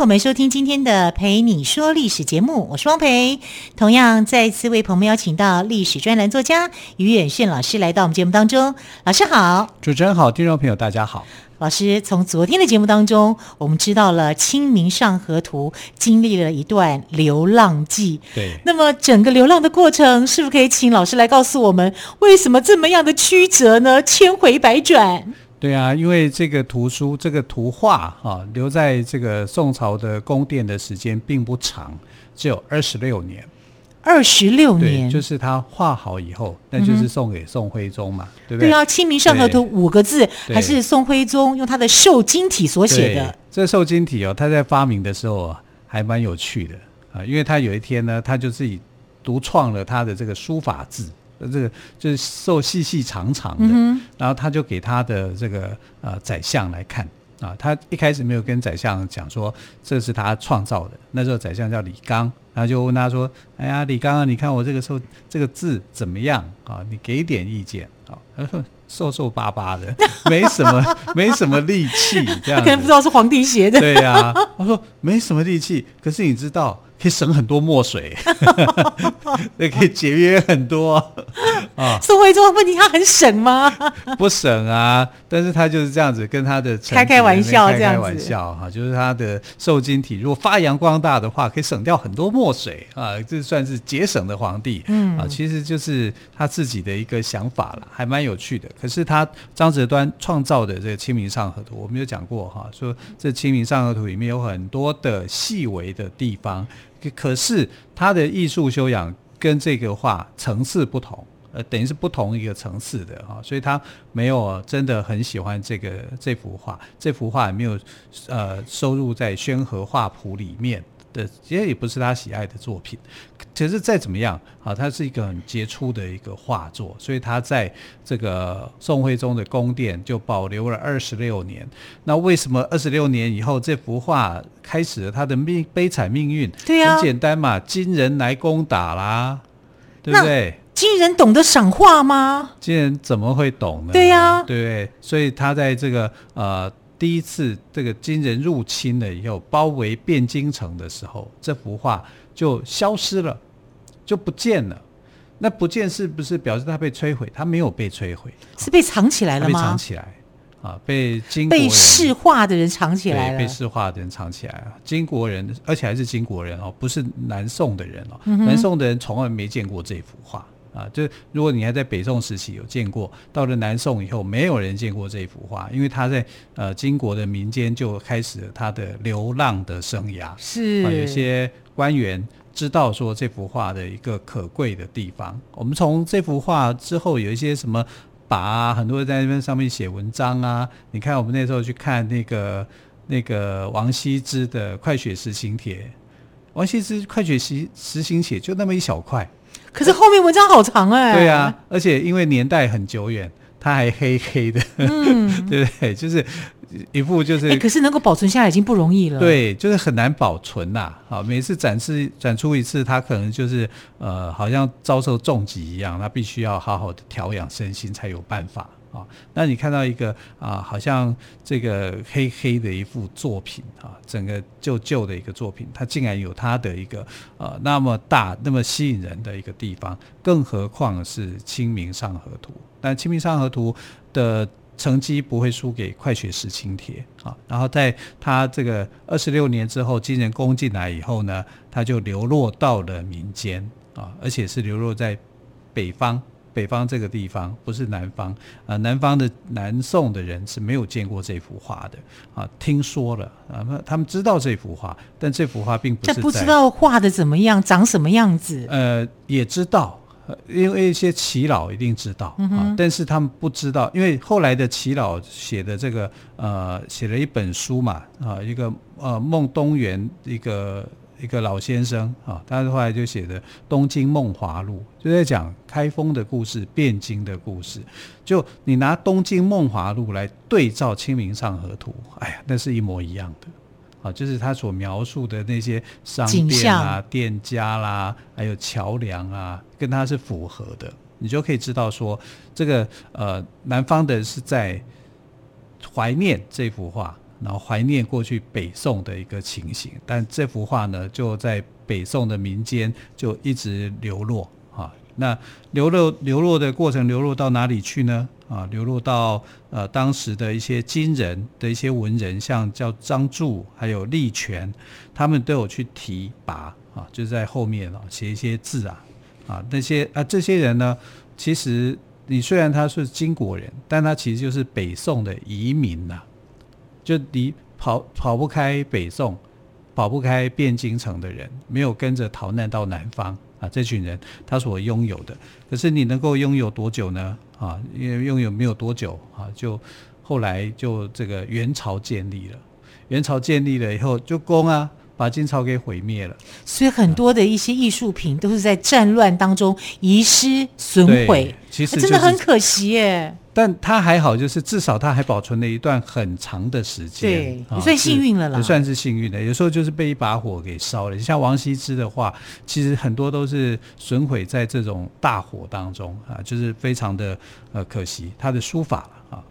朋友们收听今天的《陪你说历史》节目，我是汪培。同样再次为朋友们邀请到历史专栏作家于远炫老师来到我们节目当中。老师好，主持人好，听众朋友大家好。老师，从昨天的节目当中，我们知道了《清明上河图》经历了一段流浪记。对，那么整个流浪的过程，是不是可以请老师来告诉我们，为什么这么样的曲折呢？千回百转。对啊，因为这个图书、这个图画啊，留在这个宋朝的宫殿的时间并不长，只有二十六年。二十六年，就是他画好以后，那就是送给宋徽宗嘛，嗯、对不对？对啊，《清明上河图》五个字，还是宋徽宗用他的瘦金体所写的。这瘦金体哦，他在发明的时候啊，还蛮有趣的啊，因为他有一天呢，他就自己独创了他的这个书法字。这个就是瘦细细长长的，嗯、然后他就给他的这个呃宰相来看啊，他一开始没有跟宰相讲说这是他创造的，那时候宰相叫李纲，然后就问他说：“哎呀，李纲啊，你看我这个瘦这个字怎么样啊？你给点意见啊。”他说：“瘦瘦巴巴的，没什么 没什么力气，这样他 可能不知道是皇帝写的。”对呀、啊，他说没什么力气，可是你知道。可以省很多墨水，也可以节约很多啊。宋徽宗问题，他很省吗？不省啊，但是他就是这样子跟他的开开玩笑，开开玩笑哈，就是他的受精体如果发扬光大的话，可以省掉很多墨水啊，这算是节省的皇帝。嗯啊，其实就是他自己的一个想法了，还蛮有趣的。可是他张择端创造的这个《清明上河图》，我们有讲过哈，说这《清明上河图》里面有很多的细微的地方。可是他的艺术修养跟这个画层次不同，呃，等于是不同一个层次的哈，所以他没有真的很喜欢这个这幅画，这幅画也没有呃收入在《宣和画谱》里面。的其实也不是他喜爱的作品，其实再怎么样啊，他是一个很杰出的一个画作，所以他在这个宋徽宗的宫殿就保留了二十六年。那为什么二十六年以后这幅画开始了他的命悲惨命运？对呀，很简单嘛，金人来攻打啦，对不对？金人懂得赏画吗？金人怎么会懂呢？对呀，对不对？所以他在这个呃。第一次这个金人入侵了以后，包围汴京城的时候，这幅画就消失了，就不见了。那不见是不是表示它被摧毁？它没有被摧毁，是被藏起来了吗？被藏起来啊，被金被识画的人藏起来了，被识画的人藏起来了。金国人，而且还是金国人哦，不是南宋的人哦。嗯、南宋的人从来没见过这幅画。啊，就如果你还在北宋时期有见过，到了南宋以后，没有人见过这幅画，因为他在呃金国的民间就开始了他的流浪的生涯。是啊，有些官员知道说这幅画的一个可贵的地方。我们从这幅画之后有一些什么跋啊，很多人在那边上面写文章啊。你看我们那时候去看那个那个王羲之的《快雪时晴帖》，王羲之《快雪时时晴帖》就那么一小块。可是后面文章好长哎、欸，对啊，而且因为年代很久远，它还黑黑的，嗯，对不对？就是一副就是、欸，可是能够保存下来已经不容易了，对，就是很难保存呐、啊。好，每次展示展出一次，它可能就是呃，好像遭受重击一样，它必须要好好的调养身心才有办法。啊，那你看到一个啊，好像这个黑黑的一幅作品啊，整个旧旧的一个作品，它竟然有它的一个呃那么大、那么吸引人的一个地方，更何况是《清明上河图》。但《清明上河图》的成绩不会输给《快雪时晴帖》啊。然后在它这个二十六年之后，金人攻进来以后呢，它就流落到了民间啊，而且是流落在北方。北方这个地方不是南方啊，南方的南宋的人是没有见过这幅画的啊，听说了啊，他们知道这幅画，但这幅画并不是在，不知道画的怎么样，长什么样子。呃，也知道，因为一些耆老一定知道啊，但是他们不知道，因为后来的耆老写的这个呃，写了一本书嘛啊，一个呃孟东垣一个。一个老先生啊，他后来就写的《东京梦华录》，就在讲开封的故事、汴京的故事。就你拿《东京梦华录》来对照《清明上河图》，哎呀，那是一模一样的啊！就是他所描述的那些商店啊、店家啦，还有桥梁啊，跟他是符合的。你就可以知道说，这个呃，南方的是在怀念这幅画。然后怀念过去北宋的一个情形，但这幅画呢，就在北宋的民间就一直流落啊。那流落流落的过程，流落到哪里去呢？啊，流落到呃当时的一些金人的一些文人，像叫张着，还有力全，他们都有去提拔啊，就在后面啊写一些字啊啊那些啊这些人呢，其实你虽然他是金国人，但他其实就是北宋的移民呐、就离跑跑不开北宋，跑不开汴京城的人，没有跟着逃难到南方啊，这群人他所拥有的，可是你能够拥有多久呢？啊，因为拥有没有多久啊，就后来就这个元朝建立了，元朝建立了以后就攻啊。把金朝给毁灭了，所以很多的一些艺术品都是在战乱当中遗失损毁，其实、就是、真的很可惜耶。但他还好，就是至少他还保存了一段很长的时间，对，也算幸运了啦。也算是幸运的。有时候就是被一把火给烧了，像王羲之的话，其实很多都是损毁在这种大火当中啊，就是非常的呃可惜。他的书法啊，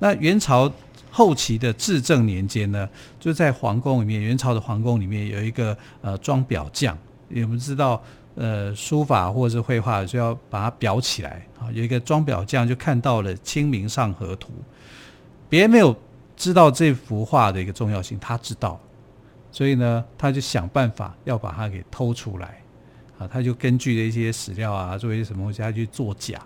那元朝。后期的至正年间呢，就在皇宫里面，元朝的皇宫里面有一个呃装裱匠，我们知道呃书法或者是绘画就要把它裱起来啊，有一个装裱匠就看到了《清明上河图》，别人没有知道这幅画的一个重要性，他知道，所以呢，他就想办法要把它给偷出来啊，他就根据了一些史料啊，做一些什么东西，他去做假，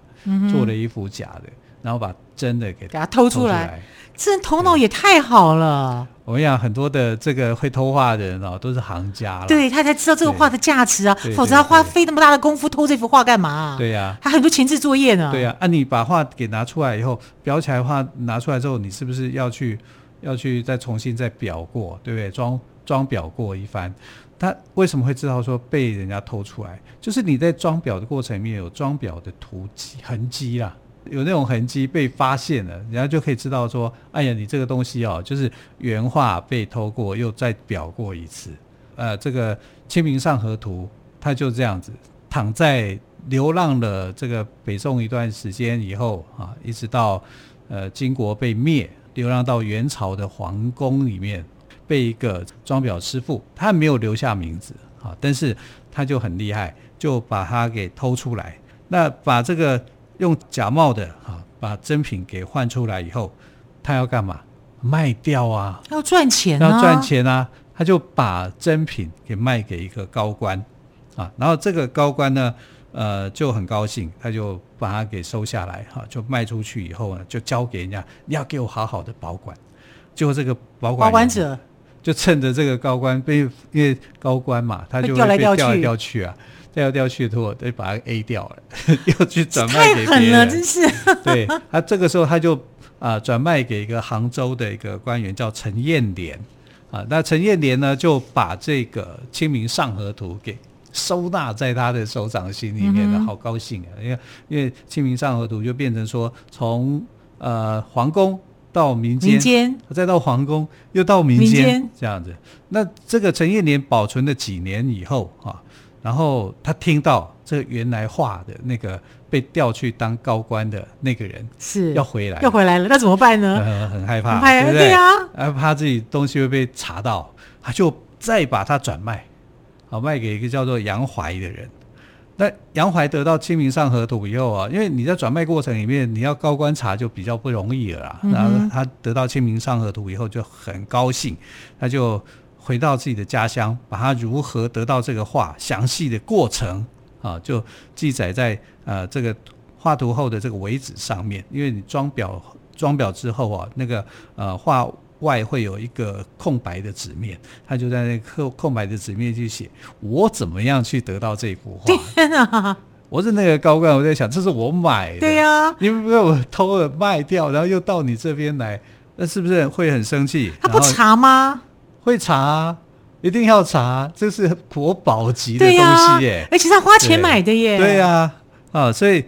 做了一幅假的。然后把真的给给他偷出来，这人头脑也太好了。我跟你讲，很多的这个会偷画的人哦，都是行家了。对，他才知道这个画的价值啊，否则他花费那么大的功夫偷这幅画干嘛？对呀，他很多前置作业呢。对呀，啊，你把画给拿出来以后，裱起来的话拿出来之后，你是不是要去要去再重新再裱过，对不对？装装裱过一番。他为什么会知道说被人家偷出来？就是你在装裱的过程里面有装裱的图迹痕迹啦。有那种痕迹被发现了，人家就可以知道说，哎呀，你这个东西哦，就是原画被偷过，又再裱过一次。呃，这个《清明上河图》它就这样子，躺在流浪了这个北宋一段时间以后啊，一直到呃金国被灭，流浪到元朝的皇宫里面，被一个装裱师傅，他没有留下名字啊，但是他就很厉害，就把它给偷出来，那把这个。用假冒的啊，把真品给换出来以后，他要干嘛？卖掉啊！要赚钱啊！要赚钱啊！他就把真品给卖给一个高官啊，然后这个高官呢，呃，就很高兴，他就把它给收下来哈，就卖出去以后呢，就交给人家，你要给我好好的保管。就这个保管保管者，就趁着这个高官被因为高官嘛，他就会被调来调去啊。调来调去的，得把它 A 掉了，又去转卖给别人。太狠了，真是。对，他这个时候他就啊转卖给一个杭州的一个官员叫陈彦莲啊，那陈彦莲呢就把这个《清明上河图》给收纳在他的手掌心里面了，嗯、好高兴啊！因为因为《清明上河图》就变成说从呃皇宫到民间，民间再到皇宫又到民间这样子。那这个陈彦莲保存了几年以后啊。然后他听到这原来画的那个被调去当高官的那个人是要回来，要回来了，那怎么办呢？呃、很害怕，害怕，对不对？对啊，害怕自己东西会被查到，他就再把它转卖，好卖给一个叫做杨怀的人。那杨怀得到《清明上河图》以后啊，因为你在转卖过程里面，你要高官查就比较不容易了啦。嗯、然后他得到《清明上河图》以后就很高兴，他就。回到自己的家乡，把他如何得到这个画详细的过程啊，就记载在呃这个画图后的这个尾纸上面。因为你装裱装裱之后啊，那个呃画外会有一个空白的纸面，他就在那个空空白的纸面去写我怎么样去得到这幅画。天啊！我是那个高官，我在想，这是我买的，对呀、啊，你们被我偷了卖掉，然后又到你这边来，那是不是会很生气？他不查吗？会查啊，一定要查，这是国宝级的东西耶，啊、而且他花钱买的耶。对呀，啊，啊，所以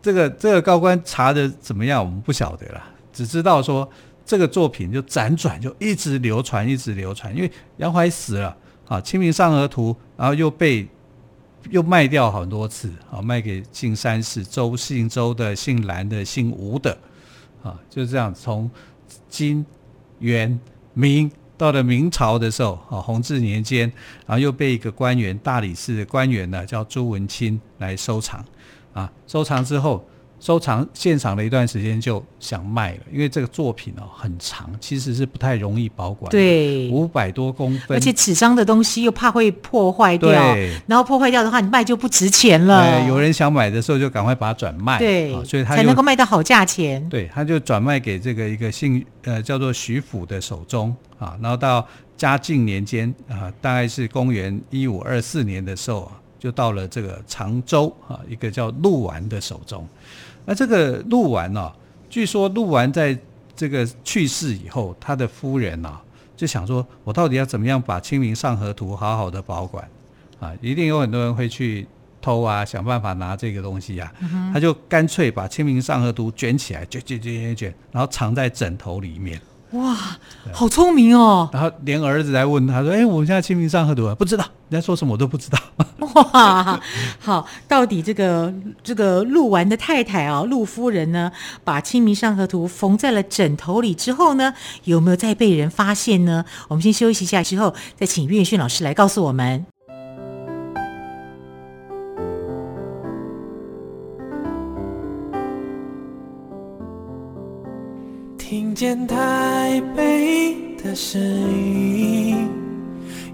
这个这个高官查的怎么样，我们不晓得了，只知道说这个作品就辗转就一直流传，一直流传，因为杨怀死了啊，《清明上河图》，然后又被又卖掉很多次啊，卖给姓山氏，周姓周的、姓兰的、姓吴的，啊，就这样从金元明。到了明朝的时候，啊，弘治年间，然后又被一个官员，大理寺的官员呢，叫朱文清来收藏，啊，收藏之后。收藏现场了一段时间，就想卖了，因为这个作品哦很长，其实是不太容易保管。对，五百多公分，而且纸张的东西又怕会破坏掉，然后破坏掉的话，你卖就不值钱了。对，有人想买的时候，就赶快把它转卖。对，所以他才能够卖到好价钱。对，他就转卖给这个一个姓呃叫做徐府的手中啊，然后到嘉靖年间啊，大概是公元一五二四年的时候啊，就到了这个常州啊，一个叫陆完的手中。那这个鹿丸呢，据说鹿丸在这个去世以后，他的夫人呢、啊、就想说，我到底要怎么样把《清明上河图》好好的保管啊？一定有很多人会去偷啊，想办法拿这个东西呀、啊。嗯、他就干脆把《清明上河图》卷起来，卷卷卷卷卷，然后藏在枕头里面。哇，好聪明哦！然后连儿子来问他说：“哎，我们现在清明上河图啊，不知道你在说什么，我都不知道。” 哇，好，到底这个这个陆完的太太啊，陆夫人呢，把清明上河图缝在了枕头里之后呢，有没有再被人发现呢？我们先休息一下，之后再请岳轩老师来告诉我们。听见台北的声音，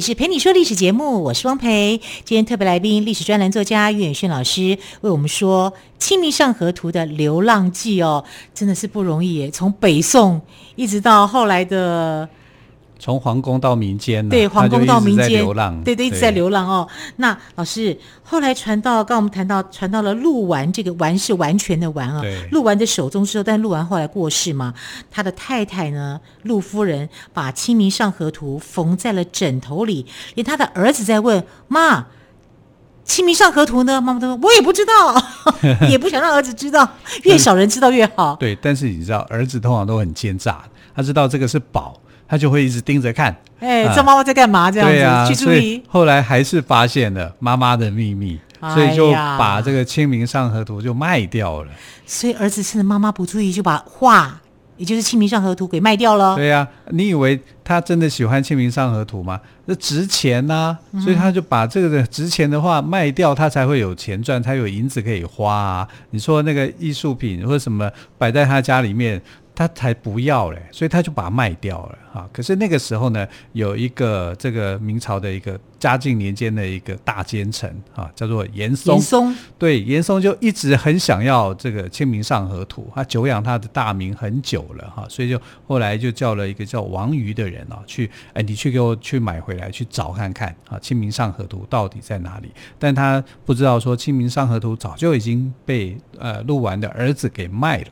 是陪你说历史节目，我是汪培。今天特别来宾，历史专栏作家岳远轩老师为我们说《清明上河图》的流浪记哦，真的是不容易耶。从北宋一直到后来的。从皇宫到民间，对，皇宫到民间，流浪，对对，一直在流浪哦。那老师后来传到，刚我们谈到传到了鹿丸，这个丸是完全的丸啊。鹿丸的手中之后，但鹿丸后来过世嘛，他的太太呢，陆夫人把《清明上河图》缝在了枕头里，连他的儿子在问妈，《清明上河图》呢？妈妈都说我也不知道，也不想让儿子知道，越少人知道越好。对，但是你知道，儿子通常都很奸诈，他知道这个是宝。他就会一直盯着看，哎、欸，这妈妈在干嘛？这样子，去注意。后来还是发现了妈妈的秘密，哎、所以就把这个《清明上河图》就卖掉了。所以儿子趁着妈妈不注意，就把画，也就是《清明上河图》给卖掉了。对呀、啊，你以为他真的喜欢《清明上河图》吗？那值钱呐、啊，所以他就把这个的值钱的画卖掉，他才会有钱赚，才有银子可以花啊。你说那个艺术品或者什么摆在他家里面。他才不要嘞，所以他就把它卖掉了哈。可是那个时候呢，有一个这个明朝的一个嘉靖年间的一个大奸臣啊，叫做严嵩。严嵩对，严嵩就一直很想要这个《清明上河图》，他久仰他的大名很久了哈，所以就后来就叫了一个叫王瑜的人啊，去哎，你去给我去买回来，去找看看啊，《清明上河图》到底在哪里？但他不知道说，《清明上河图》早就已经被呃陆完的儿子给卖了。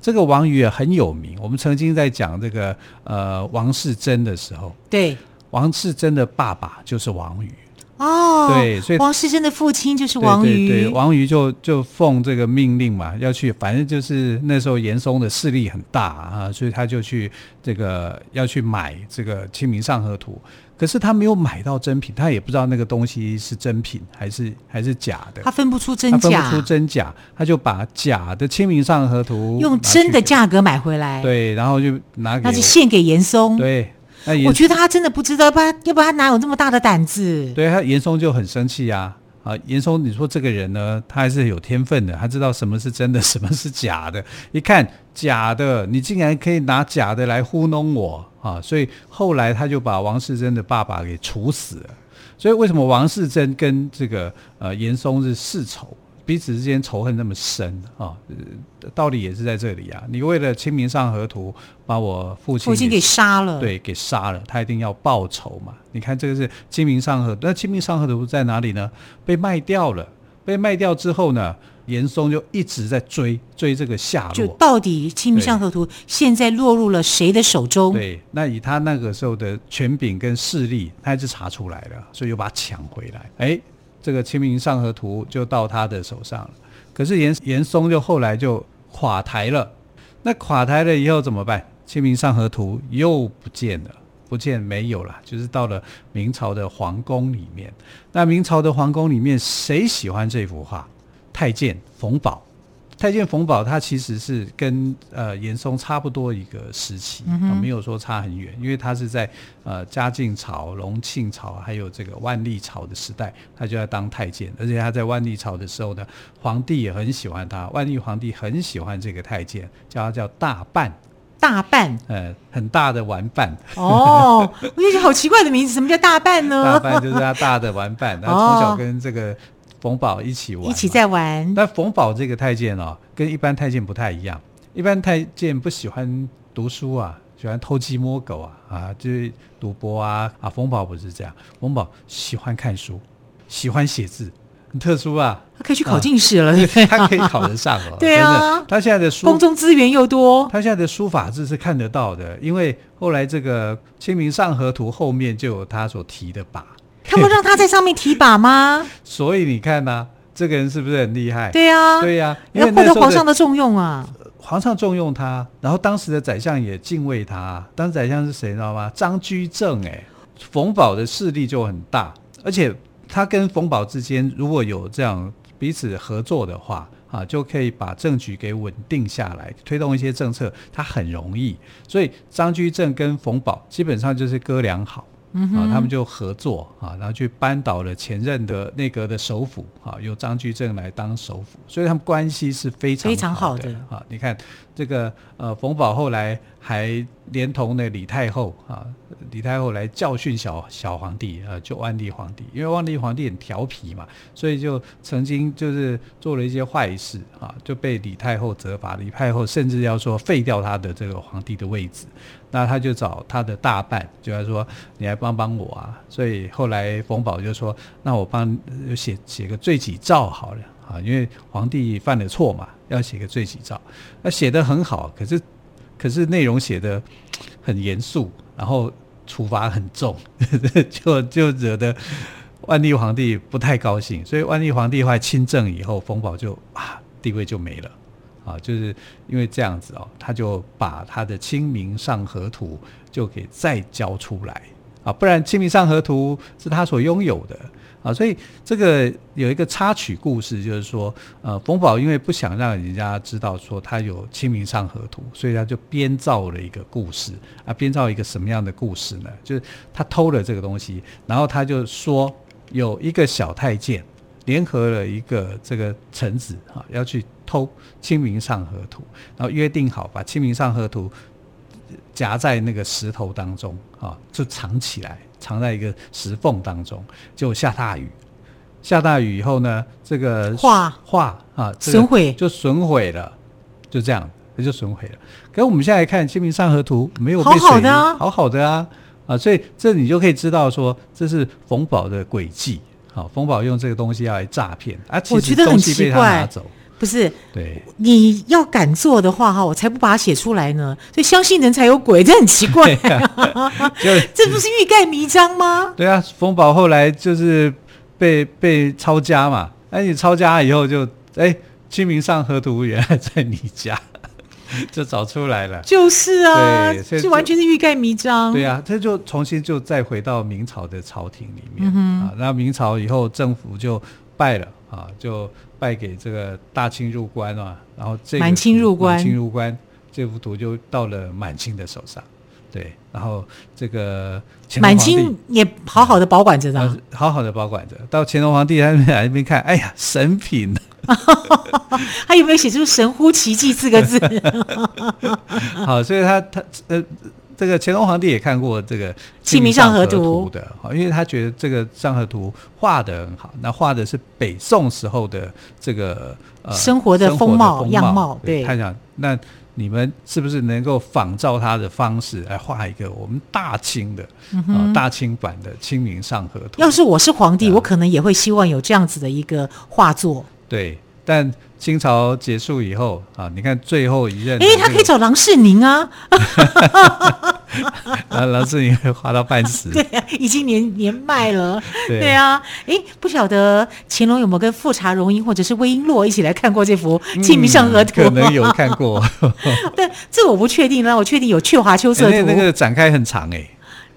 这个王瑜也很有名，我们曾经在讲这个呃王士禛的时候，对，王世贞的爸爸就是王瑜哦，对，所以王世贞的父亲就是王瑜，对，对，对，王瑜就就奉这个命令嘛，要去，反正就是那时候严嵩的势力很大啊，所以他就去这个要去买这个《清明上河图》。可是他没有买到真品，他也不知道那个东西是真品还是还是假的。他分不出真假，他分不出真假，他就把假的《清明上河图》用真的价格买回来。对，然后就拿给，那就献给严嵩。对，我觉得他真的不知道，不然要不然他哪有这么大的胆子？对，他严嵩就很生气啊啊，严嵩，你说这个人呢，他还是有天分的，他知道什么是真的，什么是假的。一看假的，你竟然可以拿假的来糊弄我啊！所以后来他就把王世贞的爸爸给处死了。所以为什么王世贞跟这个呃严嵩是世仇？彼此之间仇恨那么深啊，道理也是在这里啊。你为了《清明上河图》把我父亲父亲给杀了，对，给杀了，他一定要报仇嘛。你看这个是《清明上河图》，那《清明上河图》在哪里呢？被卖掉了。被卖掉之后呢，严嵩就一直在追追这个下落。就到底《清明上河图》现在落入了谁的手中？对，那以他那个时候的权柄跟势力，他还是查出来了，所以又把它抢回来。哎。这个《清明上河图》就到他的手上了，可是严严嵩就后来就垮台了。那垮台了以后怎么办？《清明上河图》又不见了，不见没有了，就是到了明朝的皇宫里面。那明朝的皇宫里面，谁喜欢这幅画？太监冯保。太监冯保，他其实是跟呃严嵩差不多一个时期，没有说差很远，因为他是在呃嘉靖朝、隆庆朝还有这个万历朝的时代，他就要当太监，而且他在万历朝的时候呢，皇帝也很喜欢他，万历皇帝很喜欢这个太监，叫他叫大半，大半，呃，很大的玩伴。哦，我觉得好奇怪的名字，什么叫大半呢？大半就是他大的玩伴，他从小跟这个。冯宝一起玩，一起在玩。但冯宝这个太监哦，跟一般太监不太一样。一般太监不喜欢读书啊，喜欢偷鸡摸狗啊，啊，就是赌博啊。啊，冯宝不是这样，冯宝喜欢看书，喜欢写字，很特殊啊。他可以去考进士了，啊、他可以考得上哦。对啊，他现在的书，宫中资源又多，他现在的书法字是看得到的，因为后来这个《清明上河图》后面就有他所提的跋。他们让他在上面提拔吗？所以你看呢、啊，这个人是不是很厉害？对呀、啊，对呀、啊，因为获得皇上的重用啊。皇上重用他，然后当时的宰相也敬畏他。当时宰相是谁，你知道吗？张居正。哎，冯保的势力就很大，而且他跟冯保之间如果有这样彼此合作的话，啊，就可以把政局给稳定下来，推动一些政策，他很容易。所以张居正跟冯保基本上就是哥俩好。嗯、啊，他们就合作啊，然后去扳倒了前任的内阁的首辅啊，由张居正来当首辅，所以他们关系是非常，非常好的啊。你看这个呃，冯保后来还连同那李太后啊，李太后来教训小小皇帝啊，就万历皇帝，因为万历皇帝很调皮嘛，所以就曾经就是做了一些坏事啊，就被李太后责罚，李太后甚至要说废掉他的这个皇帝的位置。那他就找他的大办，就来说你来帮帮我啊。所以后来冯宝就说：“那我帮写写个罪己诏好了啊，因为皇帝犯了错嘛，要写个罪己诏。那写得很好，可是可是内容写的很严肃，然后处罚很重，就就惹得万历皇帝不太高兴。所以万历皇帝后来亲政以后，冯保就啊地位就没了。”啊，就是因为这样子哦，他就把他的《清明上河图》就给再交出来啊，不然《清明上河图》是他所拥有的啊，所以这个有一个插曲故事，就是说，呃，冯保因为不想让人家知道说他有《清明上河图》，所以他就编造了一个故事啊，编造一个什么样的故事呢？就是他偷了这个东西，然后他就说有一个小太监。联合了一个这个臣子啊，要去偷《清明上河图》，然后约定好把《清明上河图》夹在那个石头当中啊，就藏起来，藏在一个石缝当中。就下大雨，下大雨以后呢，这个画画啊，损毁就损毁了，就这样，它就损毁了。可是我们现在来看《清明上河图》，没有被水，好好的啊，好好的啊啊，所以这你就可以知道说，这是冯宝的诡计。好，冯宝用这个东西要来诈骗啊！其实东西被他拿走，不是？对，你要敢做的话哈，我才不把它写出来呢。所以相信人才有鬼，这很奇怪。啊、就这不是欲盖弥彰吗？对啊，冯宝后来就是被被抄家嘛。哎，你抄家以后就哎，《清明上河图》原来在你家。就找出来了，就是啊，这，完全是欲盖弥彰。对啊，他就重新就再回到明朝的朝廷里面、嗯、啊。那明朝以后政府就败了啊，就败给这个大清入关啊。然后这个满清入关，满清入关，这幅图就到了满清的手上。对，然后这个满清也好好的保管着呢，好好的保管着。到乾隆皇帝他那边来那边看，哎呀，神品！他有没有写出“神乎其技”四个字？好，所以他他呃。这个乾隆皇帝也看过这个《清明上河图》的，因为他觉得这个《上河图》画得很好，那画的是北宋时候的这个呃生活的风貌样貌。对，他想，那你们是不是能够仿照他的方式来画一个我们大清的啊、嗯呃、大清版的《清明上河图》？要是我是皇帝，我可能也会希望有这样子的一个画作。对，但。清朝结束以后啊，你看最后一任，哎，他可以找郎世宁啊，啊，郎世宁会画到半死，对啊，已经年年迈了，对，对啊，哎，不晓得乾隆有没有跟富察容音或者是魏璎珞一起来看过这幅《清明上河图》？嗯，可能有看过，但这我不确定了，我确定有《鹊华秋色图》，那个展开很长哎，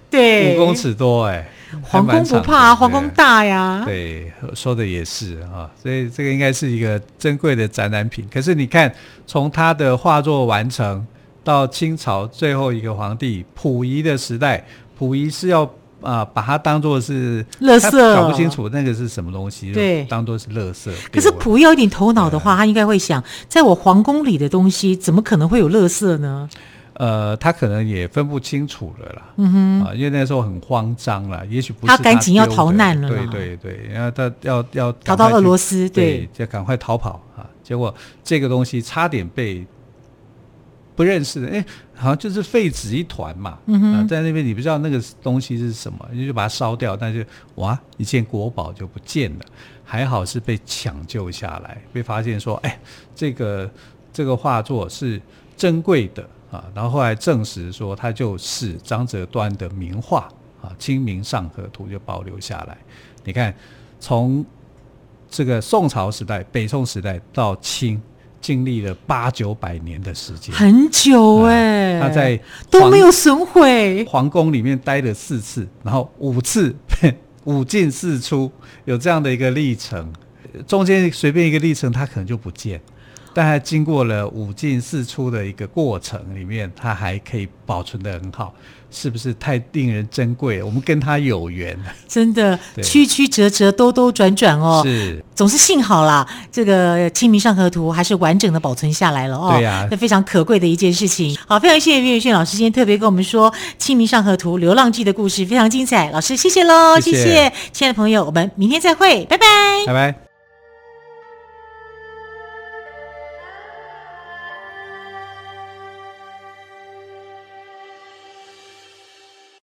对，五公尺多哎。皇宫不怕，皇宫大呀。对，说的也是啊，所以这个应该是一个珍贵的展览品。可是你看，从他的画作完成到清朝最后一个皇帝溥仪的时代，溥仪是要啊把它当做是垃圾，搞不清楚那个是什么东西，对，当做是垃圾。可是溥仪有点头脑的话，他应该会想，在我皇宫里的东西，怎么可能会有垃圾呢？呃，他可能也分不清楚了啦，嗯哼，啊，因为那时候很慌张了，也许不是他赶紧要逃难了，对对对，然后他要要逃到俄罗斯，对，就赶快逃跑啊！结果这个东西差点被不认识的，哎，好像就是废纸一团嘛，嗯哼，啊，在那边你不知道那个东西是什么，你就把它烧掉，但是哇，一件国宝就不见了，还好是被抢救下来，被发现说，哎，这个这个画作是珍贵的。啊，然后后来证实说，它就是张择端的名画啊，《清明上河图》就保留下来。你看，从这个宋朝时代、北宋时代到清，经历了八九百年的时间，很久哎、欸。他在都没有损毁，皇宫里面待了四次，然后五次 五进四出，有这样的一个历程。中间随便一个历程，它可能就不见。但它经过了五进四出的一个过程里面，它还可以保存的很好，是不是太令人珍贵了？我们跟它有缘，真的曲曲折折、兜兜转转哦，是总是幸好啦。这个《清明上河图》还是完整的保存下来了哦，对呀、啊，那非常可贵的一件事情。好，非常谢谢岳宇轩老师今天特别跟我们说《清明上河图》流浪记的故事，非常精彩。老师，谢谢喽，谢谢，谢谢亲爱的朋友，我们明天再会，拜拜，拜拜。